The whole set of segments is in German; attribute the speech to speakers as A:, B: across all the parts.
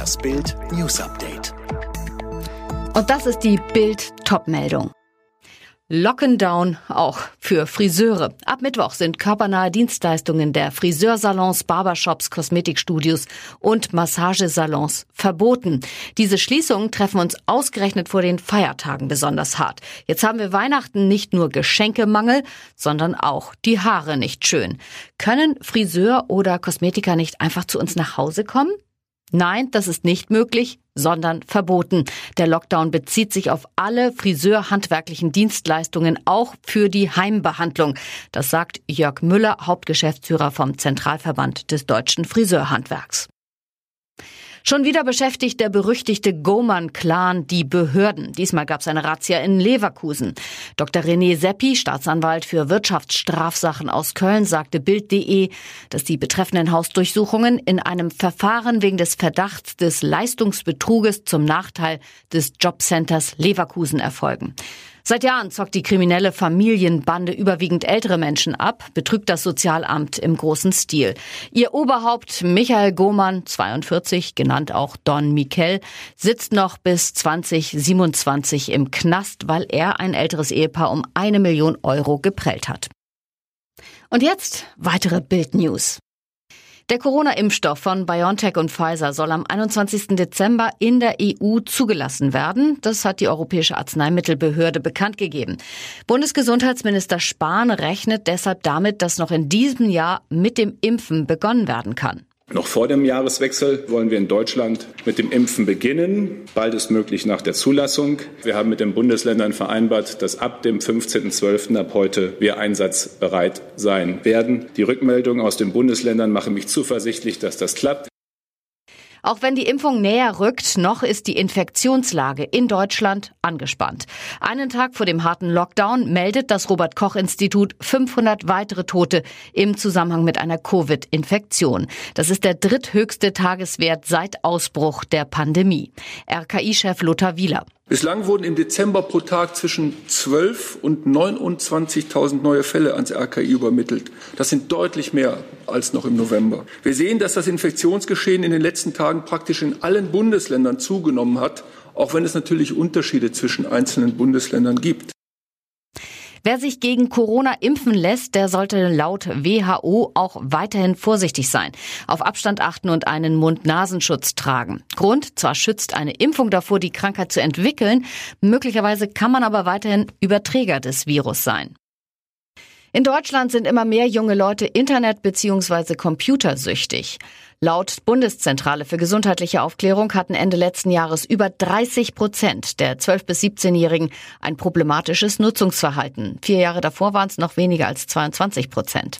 A: Das Bild News Update.
B: Und das ist die Bild Topmeldung. Lockdown auch für Friseure. Ab Mittwoch sind körpernahe Dienstleistungen der Friseursalons, Barbershops, Kosmetikstudios und Massagesalons verboten. Diese Schließungen treffen uns ausgerechnet vor den Feiertagen besonders hart. Jetzt haben wir Weihnachten nicht nur Geschenkemangel, sondern auch die Haare nicht schön. Können Friseur oder Kosmetiker nicht einfach zu uns nach Hause kommen? Nein, das ist nicht möglich, sondern verboten. Der Lockdown bezieht sich auf alle friseurhandwerklichen Dienstleistungen, auch für die Heimbehandlung. Das sagt Jörg Müller, Hauptgeschäftsführer vom Zentralverband des deutschen Friseurhandwerks. Schon wieder beschäftigt der berüchtigte Goman-Clan die Behörden. Diesmal gab es eine Razzia in Leverkusen. Dr. René Seppi, Staatsanwalt für Wirtschaftsstrafsachen aus Köln, sagte Bild.de, dass die betreffenden Hausdurchsuchungen in einem Verfahren wegen des Verdachts des Leistungsbetruges zum Nachteil des Jobcenters Leverkusen erfolgen. Seit Jahren zockt die kriminelle Familienbande überwiegend ältere Menschen ab, betrügt das Sozialamt im großen Stil. Ihr Oberhaupt Michael Gohmann, 42, genannt auch Don Miquel, sitzt noch bis 2027 im Knast, weil er ein älteres Ehepaar um eine Million Euro geprellt hat. Und jetzt weitere Bild-News. Der Corona-Impfstoff von BioNTech und Pfizer soll am 21. Dezember in der EU zugelassen werden. Das hat die Europäische Arzneimittelbehörde bekannt gegeben. Bundesgesundheitsminister Spahn rechnet deshalb damit, dass noch in diesem Jahr mit dem Impfen begonnen werden kann.
C: Noch vor dem Jahreswechsel wollen wir in Deutschland mit dem Impfen beginnen, bald ist möglich nach der Zulassung. Wir haben mit den Bundesländern vereinbart, dass ab dem 15.12. ab heute wir einsatzbereit sein werden. Die Rückmeldungen aus den Bundesländern machen mich zuversichtlich, dass das klappt.
B: Auch wenn die Impfung näher rückt, noch ist die Infektionslage in Deutschland angespannt. Einen Tag vor dem harten Lockdown meldet das Robert Koch Institut 500 weitere Tote im Zusammenhang mit einer Covid-Infektion. Das ist der dritthöchste Tageswert seit Ausbruch der Pandemie. RKI-Chef Lothar Wieler.
D: Bislang wurden im Dezember pro Tag zwischen 12 und 29.000 neue Fälle ans RKI übermittelt. Das sind deutlich mehr als noch im November. Wir sehen, dass das Infektionsgeschehen in den letzten Tagen praktisch in allen Bundesländern zugenommen hat, auch wenn es natürlich Unterschiede zwischen einzelnen Bundesländern gibt.
B: Wer sich gegen Corona impfen lässt, der sollte laut WHO auch weiterhin vorsichtig sein, auf Abstand achten und einen Mund-Nasenschutz tragen. Grund, zwar schützt eine Impfung davor, die Krankheit zu entwickeln, möglicherweise kann man aber weiterhin Überträger des Virus sein. In Deutschland sind immer mehr junge Leute Internet- bzw. computersüchtig. Laut Bundeszentrale für gesundheitliche Aufklärung hatten Ende letzten Jahres über 30 Prozent der 12- bis 17-Jährigen ein problematisches Nutzungsverhalten. Vier Jahre davor waren es noch weniger als 22 Prozent.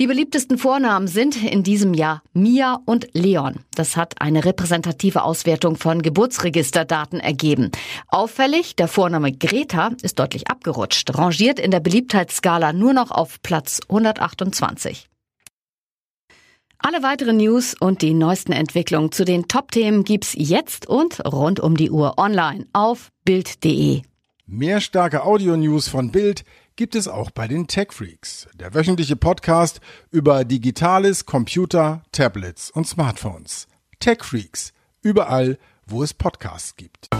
B: Die beliebtesten Vornamen sind in diesem Jahr Mia und Leon. Das hat eine repräsentative Auswertung von Geburtsregisterdaten ergeben. Auffällig, der Vorname Greta ist deutlich abgerutscht, rangiert in der Beliebtheitsskala nur noch auf Platz 128. Alle weiteren News und die neuesten Entwicklungen zu den Top-Themen gibt's jetzt und rund um die Uhr online auf Bild.de.
E: Mehr starke Audio-News von Bild gibt es auch bei den Tech Freaks, der wöchentliche Podcast über Digitales, Computer, Tablets und Smartphones. Tech Freaks, überall, wo es Podcasts gibt.